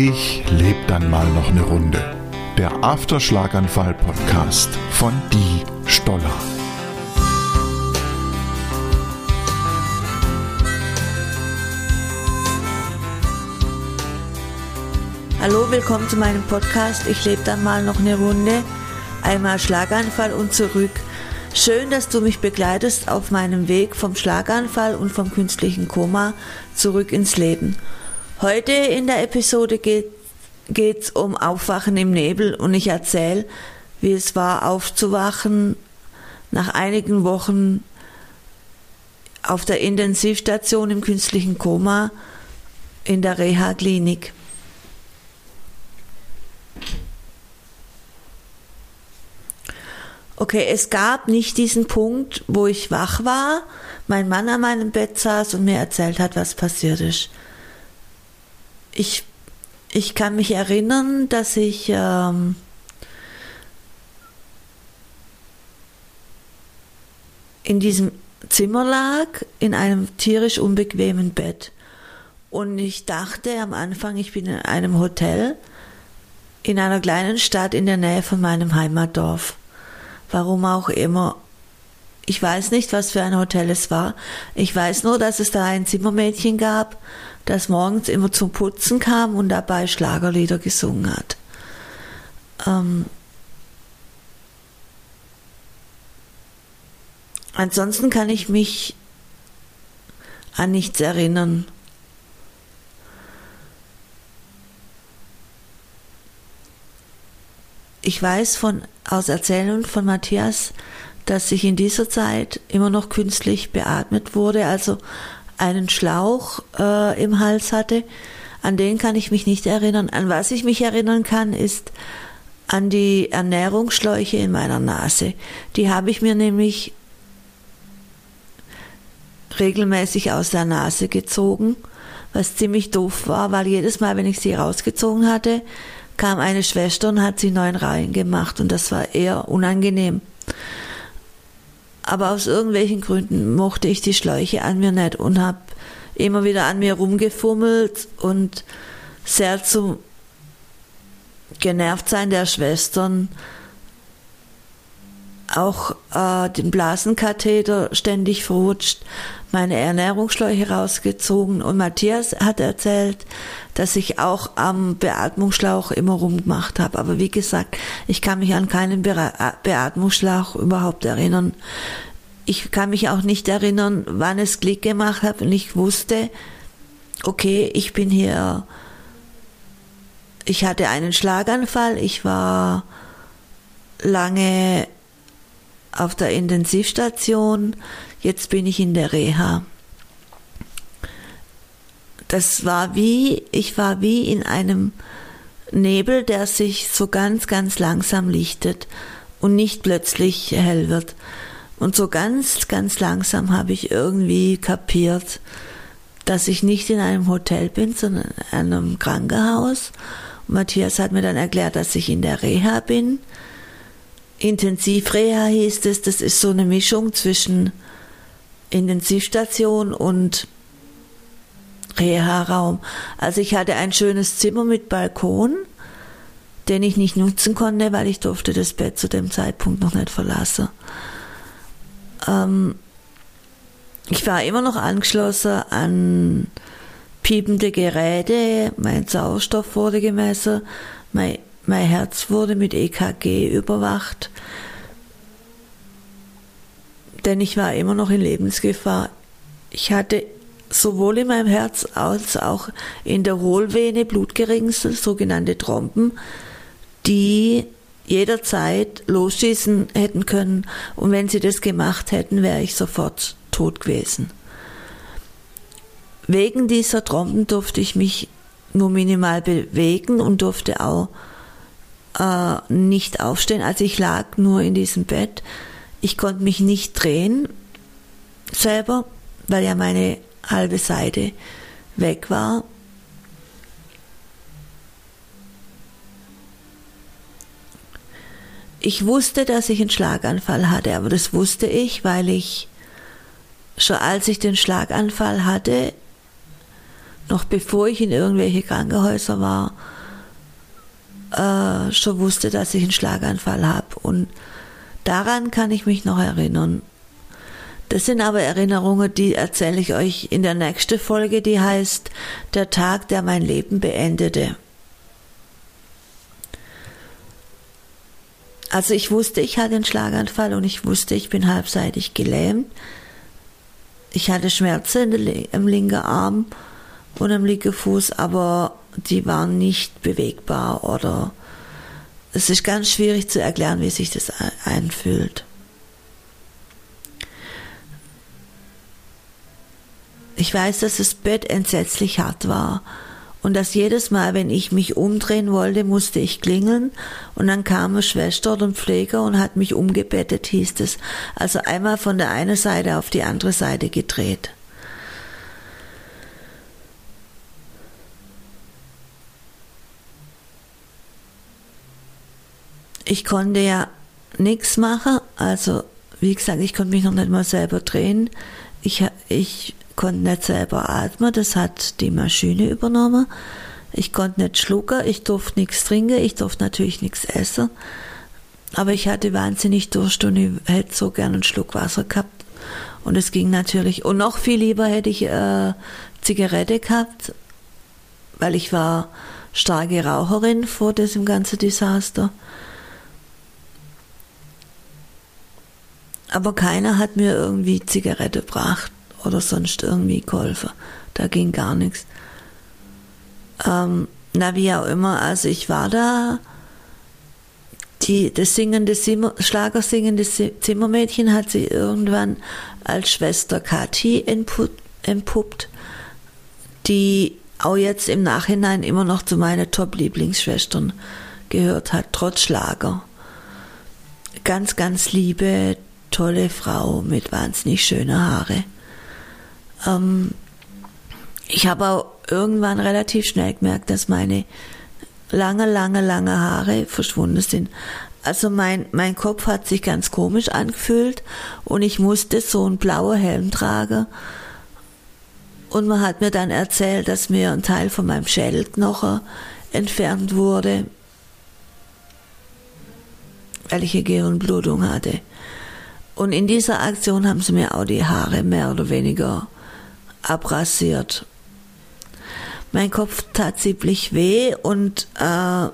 Ich lebe dann mal noch eine Runde. Der Afterschlaganfall-Podcast von Die Stoller. Hallo, willkommen zu meinem Podcast. Ich lebe dann mal noch eine Runde. Einmal Schlaganfall und zurück. Schön, dass du mich begleitest auf meinem Weg vom Schlaganfall und vom künstlichen Koma zurück ins Leben. Heute in der Episode geht es um Aufwachen im Nebel und ich erzähle, wie es war, aufzuwachen nach einigen Wochen auf der Intensivstation im künstlichen Koma in der Reha-Klinik. Okay, es gab nicht diesen Punkt, wo ich wach war, mein Mann an meinem Bett saß und mir erzählt hat, was passiert ist. Ich, ich kann mich erinnern, dass ich ähm, in diesem Zimmer lag, in einem tierisch unbequemen Bett. Und ich dachte am Anfang, ich bin in einem Hotel in einer kleinen Stadt in der Nähe von meinem Heimatdorf warum auch immer. Ich weiß nicht, was für ein Hotel es war. Ich weiß nur, dass es da ein Zimmermädchen gab, das morgens immer zum Putzen kam und dabei Schlagerlieder gesungen hat. Ähm Ansonsten kann ich mich an nichts erinnern. Ich weiß von, aus Erzählungen von Matthias, dass ich in dieser Zeit immer noch künstlich beatmet wurde, also einen Schlauch äh, im Hals hatte. An den kann ich mich nicht erinnern. An was ich mich erinnern kann, ist an die Ernährungsschläuche in meiner Nase. Die habe ich mir nämlich regelmäßig aus der Nase gezogen, was ziemlich doof war, weil jedes Mal, wenn ich sie rausgezogen hatte, kam eine Schwester und hat sie neun Reihen gemacht und das war eher unangenehm. Aber aus irgendwelchen Gründen mochte ich die Schläuche an mir nicht und habe immer wieder an mir rumgefummelt und sehr zum Genervtsein der Schwestern auch äh, den Blasenkatheter ständig verrutscht, meine Ernährungsschläuche rausgezogen und Matthias hat erzählt, dass ich auch am Beatmungsschlauch immer rumgemacht habe. Aber wie gesagt, ich kann mich an keinen Be Beatmungsschlauch überhaupt erinnern. Ich kann mich auch nicht erinnern, wann es Klick gemacht hat und ich wusste, okay, ich bin hier, ich hatte einen Schlaganfall, ich war lange auf der Intensivstation, jetzt bin ich in der Reha das war wie, ich war wie in einem Nebel, der sich so ganz, ganz langsam lichtet und nicht plötzlich hell wird. Und so ganz, ganz langsam habe ich irgendwie kapiert, dass ich nicht in einem Hotel bin, sondern in einem Krankenhaus. Und Matthias hat mir dann erklärt, dass ich in der Reha bin. Intensivreha hieß es, das ist so eine Mischung zwischen Intensivstation und Reha-Raum. Also ich hatte ein schönes Zimmer mit Balkon, den ich nicht nutzen konnte, weil ich durfte das Bett zu dem Zeitpunkt noch nicht verlassen. Ähm, ich war immer noch angeschlossen an piepende Geräte, mein Sauerstoff wurde gemessen, mein, mein Herz wurde mit EKG überwacht, denn ich war immer noch in Lebensgefahr. Ich hatte sowohl in meinem Herz als auch in der Hohlvene Blutgeringsel, sogenannte Trompen, die jederzeit losschießen hätten können. Und wenn sie das gemacht hätten, wäre ich sofort tot gewesen. Wegen dieser Trompen durfte ich mich nur minimal bewegen und durfte auch äh, nicht aufstehen. Also ich lag nur in diesem Bett. Ich konnte mich nicht drehen selber, weil ja meine halbe Seite weg war. Ich wusste, dass ich einen Schlaganfall hatte, aber das wusste ich, weil ich schon als ich den Schlaganfall hatte, noch bevor ich in irgendwelche Krankenhäuser war, äh, schon wusste, dass ich einen Schlaganfall habe. Und daran kann ich mich noch erinnern. Das sind aber Erinnerungen, die erzähle ich euch in der nächsten Folge, die heißt Der Tag, der mein Leben beendete. Also ich wusste, ich hatte einen Schlaganfall und ich wusste, ich bin halbseitig gelähmt. Ich hatte Schmerzen im linken Arm und am linken Fuß, aber die waren nicht bewegbar oder es ist ganz schwierig zu erklären, wie sich das einfühlt. Ich weiß, dass das Bett entsetzlich hart war und dass jedes Mal, wenn ich mich umdrehen wollte, musste ich klingeln und dann kam eine Schwester oder ein Pfleger und hat mich umgebettet, hieß es. Also einmal von der einen Seite auf die andere Seite gedreht. Ich konnte ja nichts machen, also wie gesagt, ich konnte mich noch nicht mal selber drehen. Ich, ich konnte nicht selber atmen, das hat die Maschine übernommen. Ich konnte nicht schlucken, ich durfte nichts trinken, ich durfte natürlich nichts essen. Aber ich hatte wahnsinnig Durst und ich hätte so gern einen Schluck Wasser gehabt. Und es ging natürlich. Und noch viel lieber hätte ich äh, Zigarette gehabt, weil ich war starke Raucherin vor diesem ganzen Desaster. Aber keiner hat mir irgendwie Zigarette gebracht oder sonst irgendwie geholfen. Da ging gar nichts. Ähm, na, wie auch immer, also ich war da. Die, das singende Zimmer, Schlagersingende Zimmermädchen hat sie irgendwann als Schwester Kathi entpuppt, die auch jetzt im Nachhinein immer noch zu meinen Top-Lieblingsschwestern gehört hat, trotz Schlager. Ganz, ganz liebe, tolle Frau mit wahnsinnig schönen Haare. Ähm, ich habe auch irgendwann relativ schnell gemerkt, dass meine lange, lange, lange Haare verschwunden sind. Also mein, mein Kopf hat sich ganz komisch angefühlt und ich musste so einen blauen Helm tragen. Und man hat mir dann erzählt, dass mir ein Teil von meinem Schädelknochen entfernt wurde, weil ich eine Gehirnblutung hatte. Und in dieser Aktion haben sie mir auch die Haare mehr oder weniger abrasiert. Mein Kopf tat ziemlich weh und äh,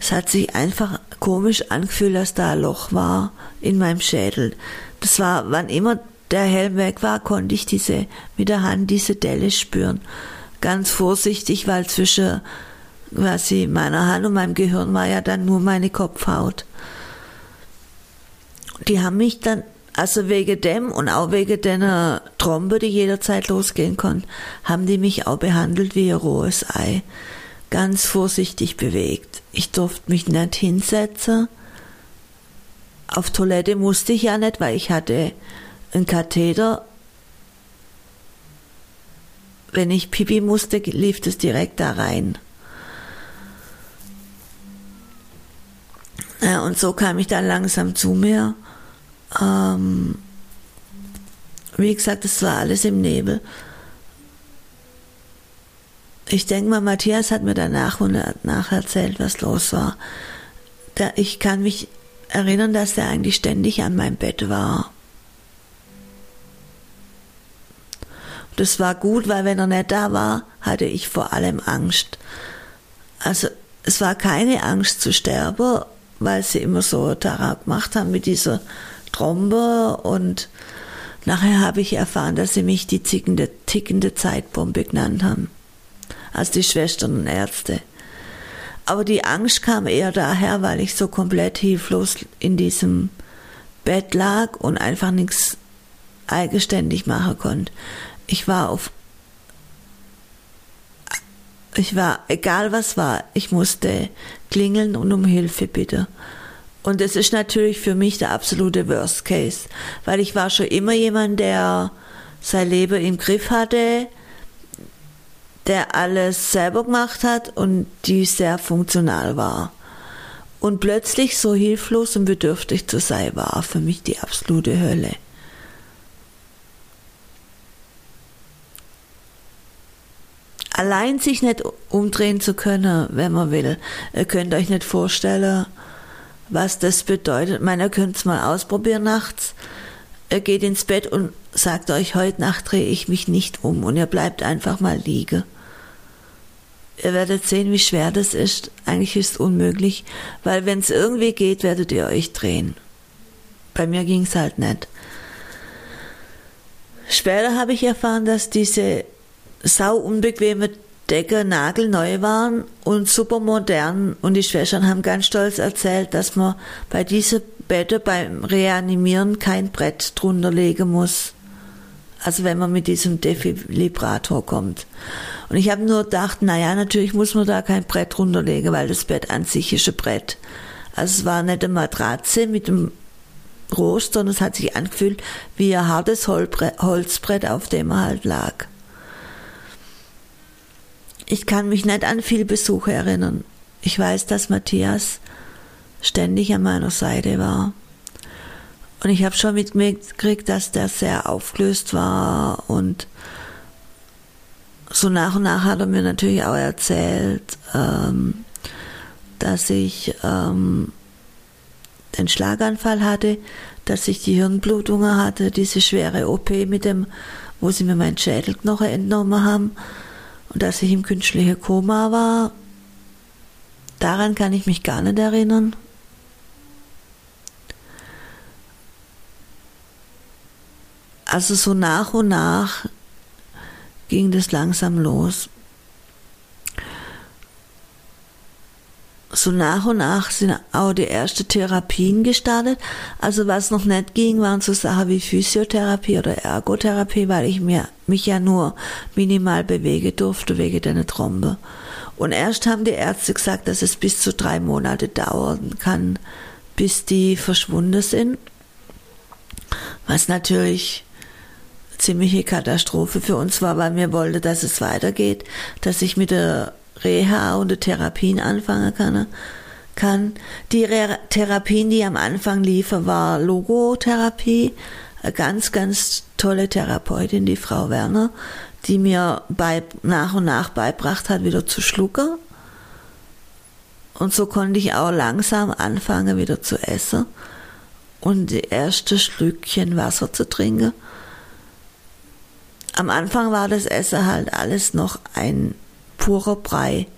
es hat sich einfach komisch angefühlt, dass da ein Loch war in meinem Schädel. Das war, wann immer der Helm weg war, konnte ich diese mit der Hand diese Delle spüren. Ganz vorsichtig, weil zwischen quasi meiner Hand und meinem Gehirn war ja dann nur meine Kopfhaut. Die haben mich dann also wegen dem und auch wegen der Trombe, die jederzeit losgehen kann, haben die mich auch behandelt wie ein rohes Ei. Ganz vorsichtig bewegt. Ich durfte mich nicht hinsetzen. Auf Toilette musste ich ja nicht, weil ich hatte einen Katheter. Wenn ich pipi musste, lief es direkt da rein. Ja, und so kam ich dann langsam zu mir ähm, wie gesagt, es war alles im Nebel. Ich denke mal, Matthias hat mir danach und erzählt, was los war. Da, ich kann mich erinnern, dass er eigentlich ständig an meinem Bett war. Das war gut, weil wenn er nicht da war, hatte ich vor allem Angst. Also es war keine Angst zu sterben, weil sie immer so darauf gemacht haben mit dieser Trombe und nachher habe ich erfahren, dass sie mich die tickende, tickende Zeitbombe genannt haben. Als die Schwestern und Ärzte. Aber die Angst kam eher daher, weil ich so komplett hilflos in diesem Bett lag und einfach nichts eigenständig machen konnte. Ich war auf ich war, egal was war, ich musste klingeln und um Hilfe bitten. Und es ist natürlich für mich der absolute Worst Case, weil ich war schon immer jemand, der sein Leben im Griff hatte, der alles selber gemacht hat und die sehr funktional war. Und plötzlich so hilflos und bedürftig zu sein, war für mich die absolute Hölle. allein sich nicht umdrehen zu können, wenn man will. Ihr könnt euch nicht vorstellen, was das bedeutet. Ich meine, ihr könnt es mal ausprobieren nachts. Ihr geht ins Bett und sagt euch, heute Nacht drehe ich mich nicht um und ihr bleibt einfach mal liegen. Ihr werdet sehen, wie schwer das ist. Eigentlich ist es unmöglich, weil wenn es irgendwie geht, werdet ihr euch drehen. Bei mir ging es halt nicht. Später habe ich erfahren, dass diese sau unbequeme Decke nagelneu waren und super modern und die Schwestern haben ganz stolz erzählt, dass man bei diese Bette beim Reanimieren kein Brett drunter legen muss. Also wenn man mit diesem Defibrillator kommt. Und ich habe nur gedacht, naja, natürlich muss man da kein Brett runterlegen, weil das Bett an sich ist ein Brett. Also es war nicht eine Matratze mit einem Rost, sondern es hat sich angefühlt wie ein hartes Holzbrett, auf dem er halt lag. Ich kann mich nicht an viele Besuche erinnern. Ich weiß, dass Matthias ständig an meiner Seite war. Und ich habe schon mitgekriegt, dass der sehr aufgelöst war und so nach und nach hat er mir natürlich auch erzählt, ähm, dass ich ähm, den Schlaganfall hatte, dass ich die Hirnblutungen hatte, diese schwere OP mit dem, wo sie mir meinen Schädelknochen entnommen haben und dass ich im künstlichen Koma war. Daran kann ich mich gar nicht erinnern. Also so nach und nach ging das langsam los. So nach und nach sind auch die ersten Therapien gestartet. Also was noch nicht ging, waren so Sachen wie Physiotherapie oder Ergotherapie, weil ich mir, mich ja nur minimal bewegen durfte wegen der Trombe. Und erst haben die Ärzte gesagt, dass es bis zu drei Monate dauern kann, bis die verschwunden sind. Was natürlich ziemliche Katastrophe für uns war, weil wir wollten, dass es weitergeht, dass ich mit der Reha und Therapien anfangen kann. kann. Die Re Therapien, die am Anfang liefen, war Logotherapie. Eine ganz, ganz tolle Therapeutin, die Frau Werner, die mir bei, nach und nach beibracht hat, wieder zu schlucken. Und so konnte ich auch langsam anfangen, wieder zu essen und die erste Schlückchen Wasser zu trinken. Am Anfang war das Essen halt alles noch ein purer Brei.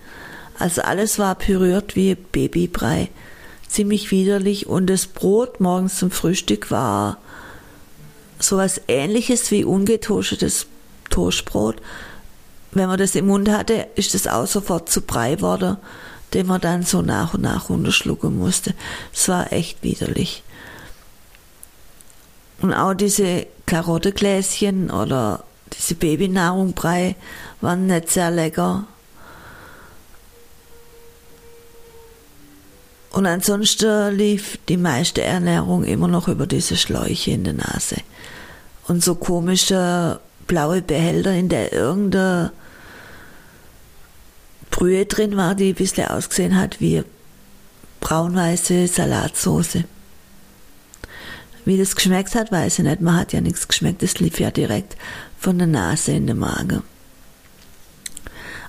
Also alles war püriert wie Babybrei. Ziemlich widerlich und das Brot morgens zum Frühstück war sowas ähnliches wie ungetoastetes Toastbrot. Wenn man das im Mund hatte, ist das auch sofort zu Brei geworden, den man dann so nach und nach runterschlucken musste. Es war echt widerlich. Und auch diese Karottegläschen oder diese Babynahrungbrei waren nicht sehr lecker. Und ansonsten lief die meiste Ernährung immer noch über diese Schläuche in der Nase. Und so komische blaue Behälter, in der irgendeine Brühe drin war, die ein bisschen ausgesehen hat wie braunweiße Salatsauce. Wie das geschmeckt hat, weiß ich nicht. Man hat ja nichts geschmeckt. Das lief ja direkt von der Nase in den Magen.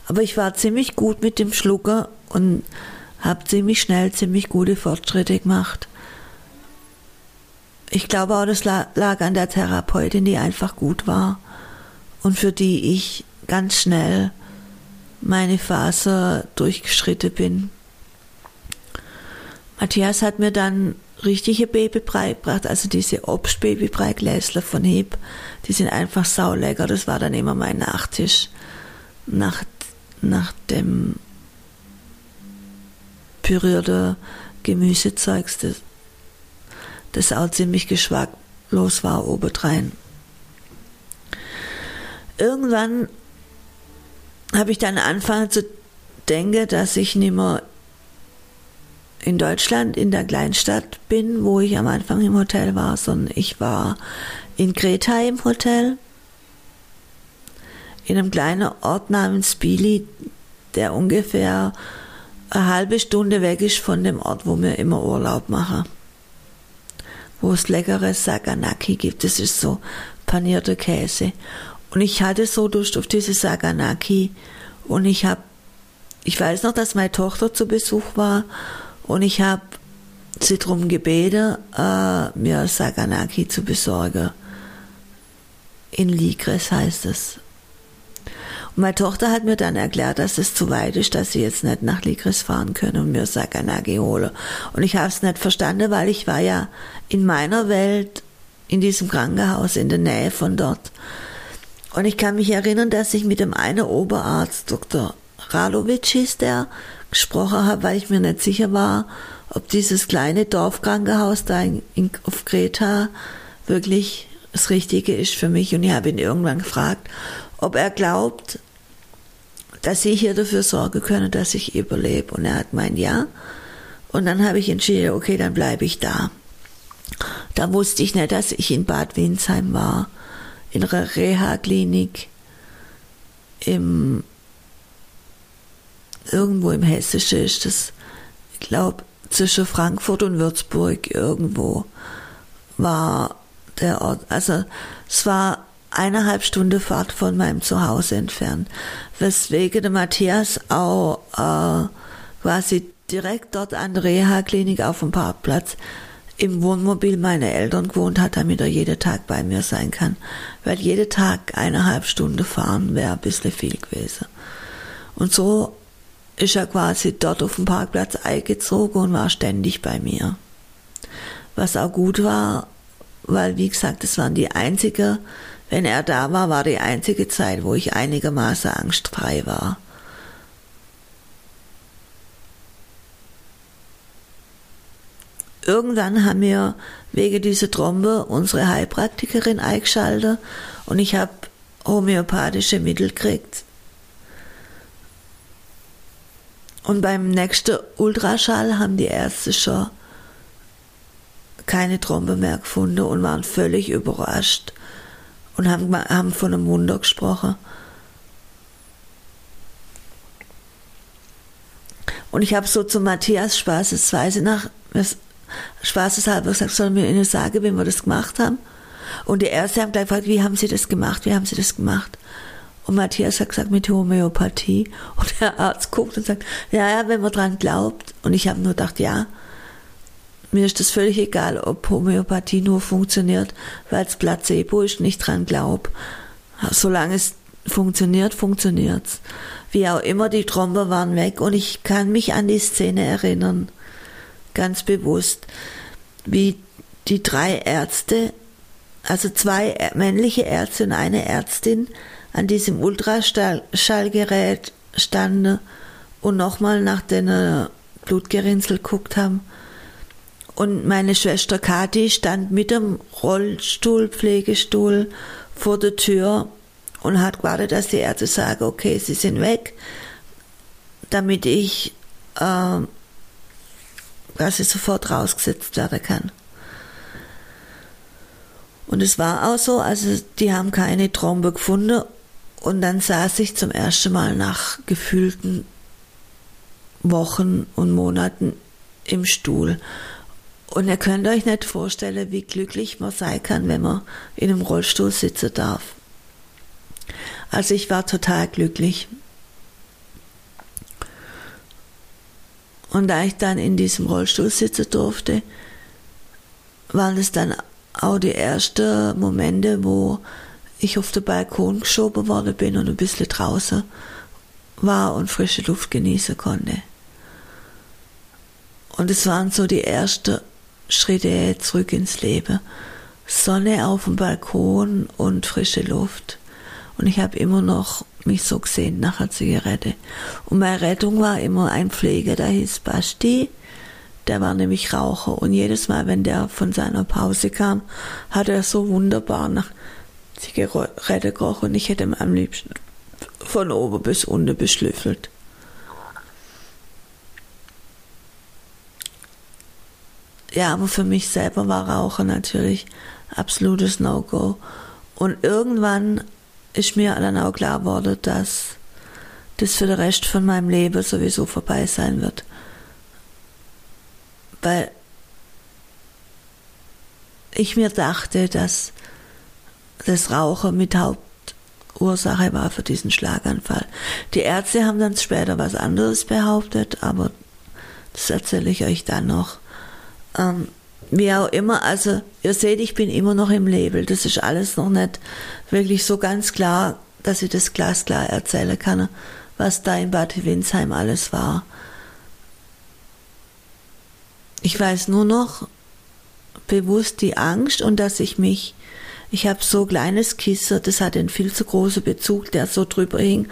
Aber ich war ziemlich gut mit dem Schlucker und habe ziemlich schnell ziemlich gute Fortschritte gemacht. Ich glaube auch, das lag an der Therapeutin, die einfach gut war und für die ich ganz schnell meine Phase durchgeschritten bin. Matthias hat mir dann richtige Babybrei gebracht, also diese Obstbabybrei-Gläsler von Heb, die sind einfach saulecker, das war dann immer mein Nachtisch nach, nach dem pürierte Gemüsezeugs, das, das auch ziemlich geschmacklos war obendrein. Irgendwann habe ich dann angefangen zu denken, dass ich nicht mehr in Deutschland in der Kleinstadt bin, wo ich am Anfang im Hotel war, sondern ich war in Greta im Hotel, in einem kleinen Ort namens Bili, der ungefähr eine halbe Stunde weg ist von dem Ort, wo wir immer Urlaub machen. Wo es leckeres Saganaki gibt. Das ist so panierter Käse. Und ich hatte so Durst auf diese Saganaki Und ich habe, ich weiß noch, dass meine Tochter zu Besuch war und ich habe sie darum gebeten, äh, mir Saganaki zu besorgen. In Ligres heißt es. Und meine Tochter hat mir dann erklärt, dass es zu weit ist, dass sie jetzt nicht nach Ligres fahren können und mir Saganagi hole. Und ich habe es nicht verstanden, weil ich war ja in meiner Welt in diesem Krankenhaus in der Nähe von dort. Und ich kann mich erinnern, dass ich mit dem einen Oberarzt, Dr. Ralovic hieß der, gesprochen habe, weil ich mir nicht sicher war, ob dieses kleine Dorfkrankenhaus da in, in, auf Kreta wirklich das Richtige ist für mich. Und ich habe ihn irgendwann gefragt, ob er glaubt, dass sie hier dafür sorgen können, dass ich überlebe. Und er hat gemeint, ja. Und dann habe ich entschieden, okay, dann bleibe ich da. Da wusste ich nicht, dass ich in Bad Windsheim war, in einer Reha-Klinik, im, irgendwo im Hessischen ist das, ich glaube, zwischen Frankfurt und Würzburg irgendwo war der Ort. Also es war eineinhalb Stunden Fahrt von meinem Zuhause entfernt, weswegen der Matthias auch äh, quasi direkt dort an der Reha-Klinik auf dem Parkplatz im Wohnmobil meiner Eltern gewohnt hat, damit er jeden Tag bei mir sein kann. Weil jeden Tag eineinhalb Stunden fahren wäre ein bisschen viel gewesen. Und so ist er quasi dort auf dem Parkplatz eingezogen und war ständig bei mir. Was auch gut war, weil wie gesagt, es waren die einzige, wenn er da war, war die einzige Zeit, wo ich einigermaßen angstfrei war. Irgendwann haben wir wegen dieser Trombe unsere Heilpraktikerin eingeschaltet und ich habe homöopathische Mittel gekriegt. Und beim nächsten Ultraschall haben die Ärzte schon keine Trombe mehr gefunden und waren völlig überrascht und haben, haben von einem Wunder gesprochen. Und ich habe so zu Matthias spaßesweise nach, spaßeshalber gesagt, sollen wir Ihnen sagen, wenn wir das gemacht haben? Und die Ärzte haben gleich gefragt, wie haben Sie das gemacht? Wie haben Sie das gemacht? Und Matthias hat gesagt, mit Homöopathie. Und der Arzt guckt und sagt, ja, ja, wenn man dran glaubt. Und ich habe nur gedacht, ja, mir ist das völlig egal, ob Homöopathie nur funktioniert, weil es Placebo ist, nicht dran glaub. Solange es funktioniert, funktioniert's. Wie auch immer, die Tromber waren weg und ich kann mich an die Szene erinnern, ganz bewusst, wie die drei Ärzte, also zwei männliche Ärzte und eine Ärztin, an diesem Ultraschallgerät standen und nochmal nach den Blutgerinnsel geguckt haben. Und meine Schwester Kathi stand mit dem Rollstuhl, Pflegestuhl vor der Tür und hat gewartet, dass die Ärzte sagen, okay, sie sind weg, damit ich äh, quasi sofort rausgesetzt werden kann. Und es war auch so, also die haben keine Trombe gefunden und dann saß ich zum ersten Mal nach gefühlten Wochen und Monaten im Stuhl und ihr könnt euch nicht vorstellen, wie glücklich man sein kann, wenn man in einem Rollstuhl sitzen darf. Also ich war total glücklich. Und da ich dann in diesem Rollstuhl sitzen durfte, waren es dann auch die ersten Momente, wo ich auf den Balkon geschoben worden bin und ein bisschen draußen war und frische Luft genießen konnte. Und es waren so die ersten Schritte zurück ins Leben. Sonne auf dem Balkon und frische Luft. Und ich habe immer noch mich so gesehen nach einer Zigarette. Und meine Rettung war immer ein Pfleger, der hieß Basti. Der war nämlich Raucher. Und jedes Mal, wenn der von seiner Pause kam, hat er so wunderbar nach Zigarette gerochen. Und ich hätte ihn am liebsten von oben bis unten beschlüffelt. Ja, aber für mich selber war Rauchen natürlich absolutes No-Go. Und irgendwann ist mir dann auch klar geworden, dass das für den Rest von meinem Leben sowieso vorbei sein wird. Weil ich mir dachte, dass das Rauchen mit Haupt, Ursache war für diesen Schlaganfall. Die Ärzte haben dann später was anderes behauptet, aber das erzähle ich euch dann noch. Ähm, wie auch immer, also ihr seht, ich bin immer noch im Label. Das ist alles noch nicht wirklich so ganz klar, dass ich das glasklar erzählen kann, was da in Bad Windsheim alles war. Ich weiß nur noch bewusst die Angst und dass ich mich, ich habe so kleines Kissen, das hat einen viel zu großen Bezug, der so drüber hing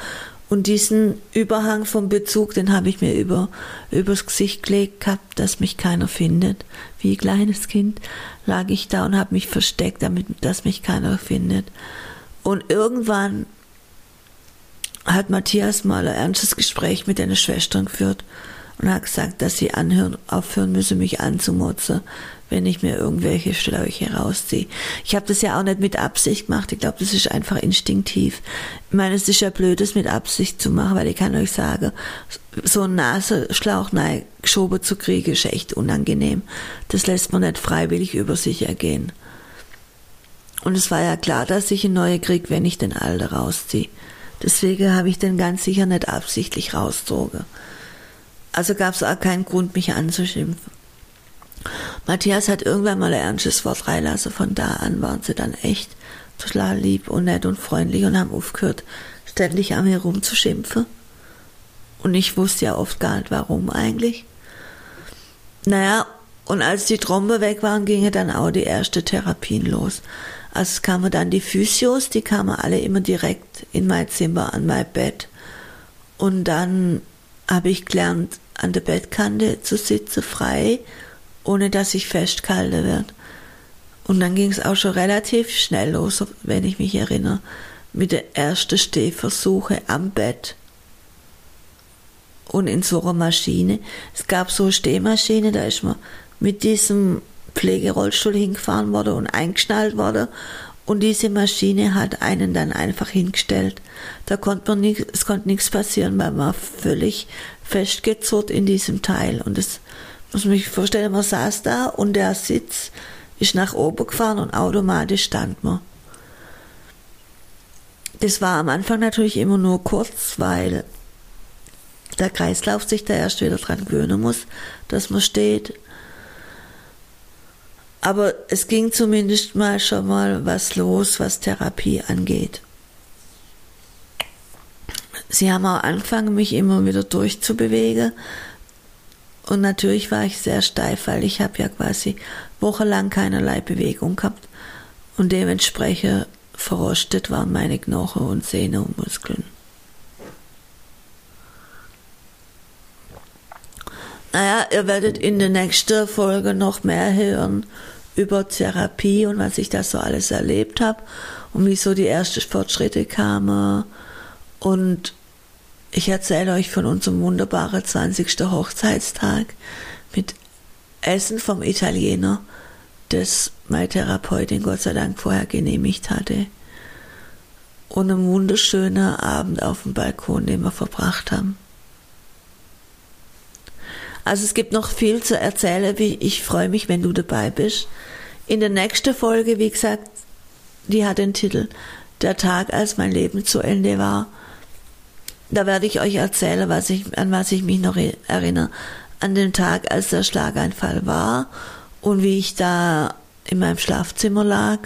und diesen Überhang vom Bezug, den habe ich mir über, übers Gesicht gelegt gehabt, dass mich keiner findet. Wie ein kleines Kind lag ich da und habe mich versteckt, damit, dass mich keiner findet. Und irgendwann hat Matthias mal ein ernstes Gespräch mit einer Schwestern geführt und hat gesagt, dass sie anhören, aufhören müsse, mich anzumotzen, wenn ich mir irgendwelche Schläuche rausziehe. Ich habe das ja auch nicht mit Absicht gemacht. Ich glaube, das ist einfach instinktiv. Ich meine, es ist ja blöd, das mit Absicht zu machen, weil ich kann euch sagen, so einen Nasenschlauch geschoben zu kriegen, ist echt unangenehm. Das lässt man nicht freiwillig über sich ergehen. Und es war ja klar, dass ich einen neuen krieg, wenn ich den alten rausziehe. Deswegen habe ich den ganz sicher nicht absichtlich rausgezogen. Also gab es auch keinen Grund, mich anzuschimpfen. Matthias hat irgendwann mal ein ernstes Wort freilassen. Von da an waren sie dann echt total lieb und nett und freundlich und haben aufgehört, ständig an mir rumzuschimpfen. Und ich wusste ja oft gar nicht, warum eigentlich. Naja, und als die Trombe weg waren, gingen dann auch die erste Therapien los. Also kamen dann die Physios, die kamen alle immer direkt in mein Zimmer an mein Bett. Und dann habe ich gelernt, an der Bettkante zu sitzen, frei ohne dass ich festgehalten werde. Und dann ging es auch schon relativ schnell los, wenn ich mich erinnere, mit den ersten Stehversuchen am Bett und in so einer Maschine. Es gab so eine Stehmaschine, da ist man mit diesem Pflegerollstuhl hingefahren worden und eingeschnallt worden und diese Maschine hat einen dann einfach hingestellt. Da konnte man nicht, es konnte nichts passieren, weil man völlig festgezurrt in diesem Teil und es muss man sich vorstellen, man saß da und der Sitz ist nach oben gefahren und automatisch stand man. Das war am Anfang natürlich immer nur kurz, weil der Kreislauf sich da erst wieder dran gewöhnen muss, dass man steht. Aber es ging zumindest mal schon mal was los, was Therapie angeht. Sie haben auch angefangen, mich immer wieder durchzubewegen, und natürlich war ich sehr steif, weil ich habe ja quasi wochenlang keinerlei Bewegung gehabt und dementsprechend verrostet waren meine Knochen und Sehnen und Muskeln. Naja, ihr werdet in der nächsten Folge noch mehr hören über Therapie und was ich da so alles erlebt habe und wie so die ersten Fortschritte kamen und ich erzähle euch von unserem wunderbaren 20. Hochzeitstag mit Essen vom Italiener, das meine Therapeutin Gott sei Dank vorher genehmigt hatte. Und einem wunderschönen Abend auf dem Balkon, den wir verbracht haben. Also es gibt noch viel zu erzählen, ich freue mich, wenn du dabei bist. In der nächsten Folge, wie gesagt, die hat den Titel Der Tag, als mein Leben zu Ende war da werde ich euch erzählen, was ich, an was ich mich noch erinnere. An den Tag, als der Schlaganfall war und wie ich da in meinem Schlafzimmer lag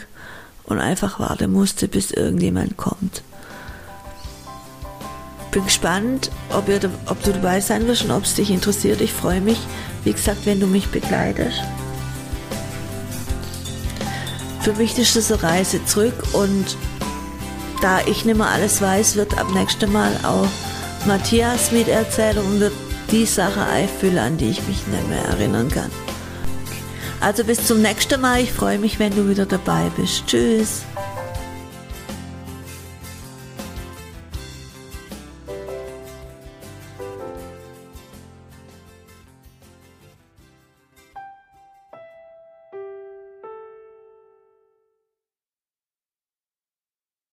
und einfach warten musste, bis irgendjemand kommt. Bin gespannt, ob, ihr, ob du dabei sein wirst und ob es dich interessiert. Ich freue mich, wie gesagt, wenn du mich begleitest. Für mich ist es eine Reise zurück und da ich nicht mehr alles weiß, wird ab nächstem Mal auch Matthias miterzählen und wird die Sache einfüllen, an die ich mich nicht mehr erinnern kann. Also bis zum nächsten Mal. Ich freue mich, wenn du wieder dabei bist. Tschüss.